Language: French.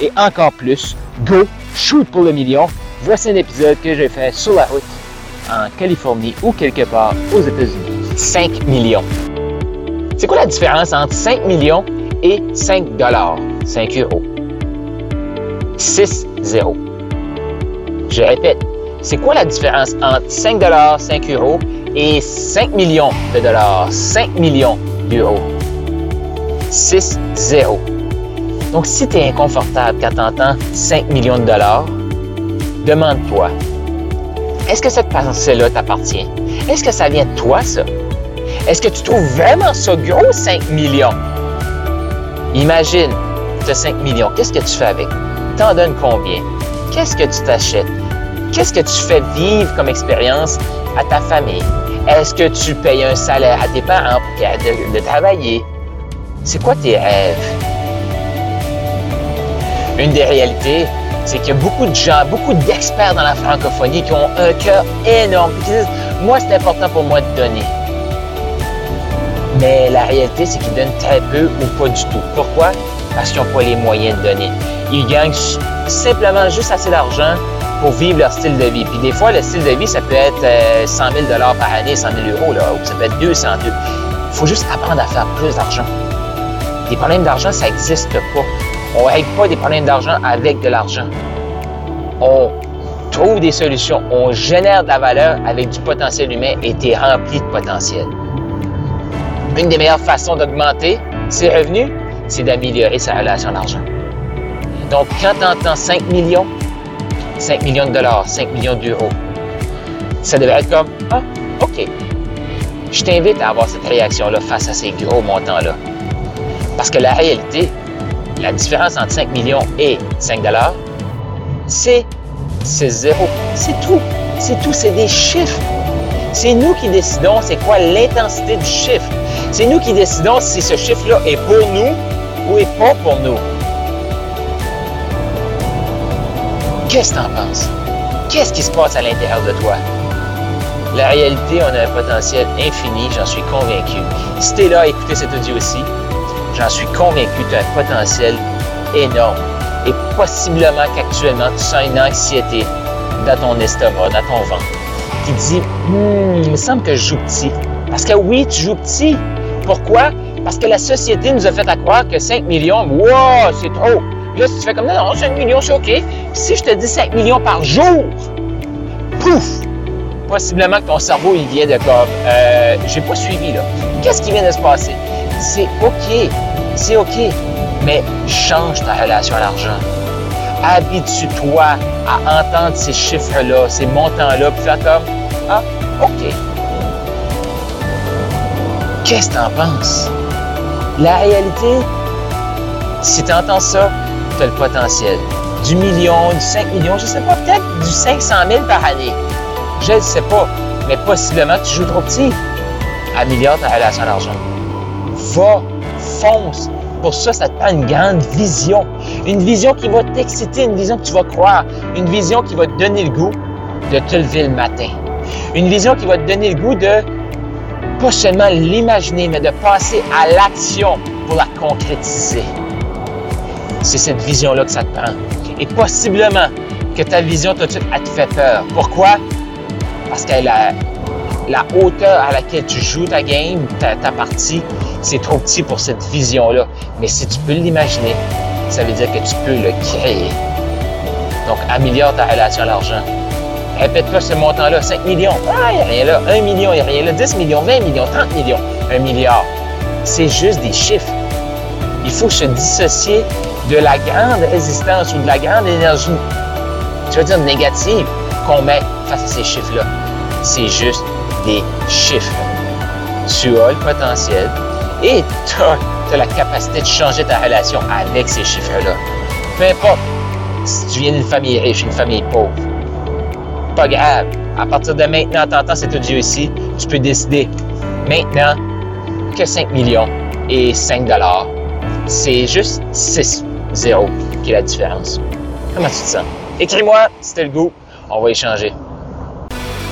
et encore plus, go, shoot pour le million. Voici un épisode que j'ai fait sur la route en Californie ou quelque part aux États-Unis. 5 millions. C'est quoi la différence entre 5 millions et 5 dollars, 5 euros? 6 0. Je répète, c'est quoi la différence entre 5 dollars, 5 euros et 5 millions de dollars, 5 millions d'euros? 6 0. Donc, si tu es inconfortable quand tu entends 5 millions de dollars, demande-toi, est-ce que cette pensée-là t'appartient? Est-ce que ça vient de toi, ça? Est-ce que tu trouves vraiment ça gros, 5 millions? Imagine, tu as 5 millions, qu'est-ce que tu fais avec? T'en donnes combien? Qu'est-ce que tu t'achètes? Qu'est-ce que tu fais vivre comme expérience à ta famille? Est-ce que tu payes un salaire à tes parents pour de, de travailler? C'est quoi tes rêves? Une des réalités, c'est qu'il y a beaucoup de gens, beaucoup d'experts dans la francophonie qui ont un cœur énorme, qui disent Moi, c'est important pour moi de donner. Mais la réalité, c'est qu'ils donnent très peu ou pas du tout. Pourquoi? Parce qu'ils n'ont pas les moyens de donner. Ils gagnent simplement juste assez d'argent pour vivre leur style de vie. Puis des fois, le style de vie, ça peut être 100 euh, 000 par année, 100 000 euros, là, ou ça peut être 200 000. Il faut juste apprendre à faire plus d'argent. Des problèmes d'argent, ça n'existe pas. On ne règle pas des problèmes d'argent avec de l'argent. On trouve des solutions, on génère de la valeur avec du potentiel humain et tu es rempli de potentiel. Une des meilleures façons d'augmenter ses revenus, c'est d'améliorer sa relation à l'argent. Donc, quand tu entends 5 millions, 5 millions de dollars, 5 millions d'euros, ça devrait être comme Ah, OK. Je t'invite à avoir cette réaction-là face à ces gros montants-là. Parce que la réalité, la différence entre 5 millions et 5 dollars, c'est zéro. C'est tout. C'est tout. C'est des chiffres. C'est nous qui décidons c'est quoi l'intensité du chiffre. C'est nous qui décidons si ce chiffre-là est pour nous ou est pas pour nous. Qu'est-ce que tu en penses? Qu'est-ce qui se passe à l'intérieur de toi? La réalité, on a un potentiel infini, j'en suis convaincu. Si tu es là à cet audio aussi, j'en suis convaincu tu as un potentiel énorme. Et possiblement qu'actuellement, tu sens une anxiété dans ton estomac, dans ton ventre, qui dit hmm, il me semble que je joue petit. Parce que oui, tu joues petit. Pourquoi? Parce que la société nous a fait croire que 5 millions, wow, c'est trop. Là, si tu fais comme non, non 5 millions, c'est OK. si je te dis 5 millions par jour, pouf! Possiblement que ton cerveau, il vient de comme, euh, j'ai pas suivi, là. Qu'est-ce qui vient de se passer? C'est OK. C'est OK. Mais change ta relation à l'argent. Habitue-toi à entendre ces chiffres-là, ces montants-là, puis faire comme Ah, OK. Qu'est-ce que tu en penses? La réalité, si tu entends ça, tu as le potentiel. Du million, du 5 millions, je ne sais pas, peut-être du 500 000 par année. Je ne sais pas, mais possiblement tu joues trop petit. Améliore ta relation à l'argent va, fonce. Pour ça, ça te prend une grande vision. Une vision qui va t'exciter, une vision que tu vas croire, une vision qui va te donner le goût de te lever le matin. Une vision qui va te donner le goût de pas seulement l'imaginer, mais de passer à l'action pour la concrétiser. C'est cette vision-là que ça te prend. Et possiblement que ta vision tout de suite, te fait peur. Pourquoi? Parce qu'elle a la hauteur à laquelle tu joues ta game, ta, partie, c'est trop petit pour cette vision-là. Mais si tu peux l'imaginer, ça veut dire que tu peux le créer. Donc, améliore ta relation à l'argent. Répète-toi ce montant-là, 5 millions. Ah, il n'y a rien là. 1 million, il n'y a rien là. 10 millions, 20 millions, 30 millions, 1 milliard. C'est juste des chiffres. Il faut se dissocier de la grande résistance ou de la grande énergie, tu veux dire négative, qu'on met face à ces chiffres-là? C'est juste des chiffres. Tu as le potentiel et tu as, la capacité de changer ta relation avec ces chiffres-là. Peu importe si tu viens d'une famille riche, une famille pauvre. Pas grave. À partir de maintenant, t'entends cet audio ici, tu peux décider maintenant que 5 millions et 5 dollars. C'est juste 6 0 qui est la différence. Comment tu te sens? Écris-moi si t'as le goût. On va échanger.